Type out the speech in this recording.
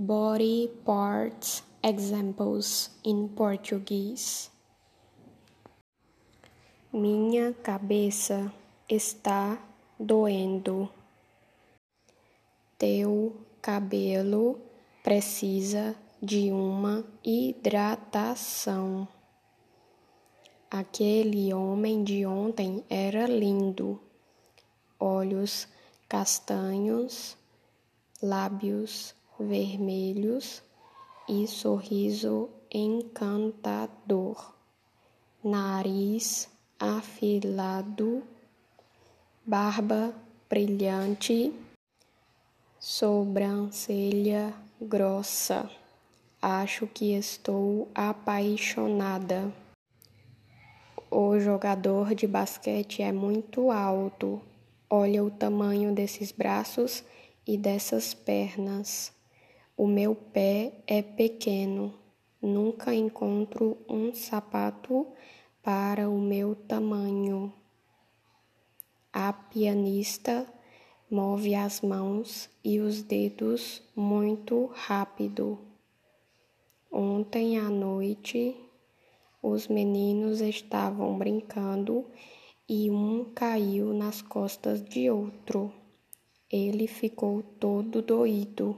body parts examples in Portuguese. Minha cabeça está doendo. Teu cabelo precisa de uma hidratação. Aquele homem de ontem era lindo. Olhos castanhos, lábios vermelhos e sorriso encantador, nariz afilado, barba brilhante, sobrancelha grossa. Acho que estou apaixonada. O jogador de basquete é muito alto. Olha o tamanho desses braços e dessas pernas. O meu pé é pequeno. Nunca encontro um sapato para o meu tamanho. A pianista move as mãos e os dedos muito rápido. Ontem à noite, os meninos estavam brincando e um caiu nas costas de outro. Ele ficou todo doído.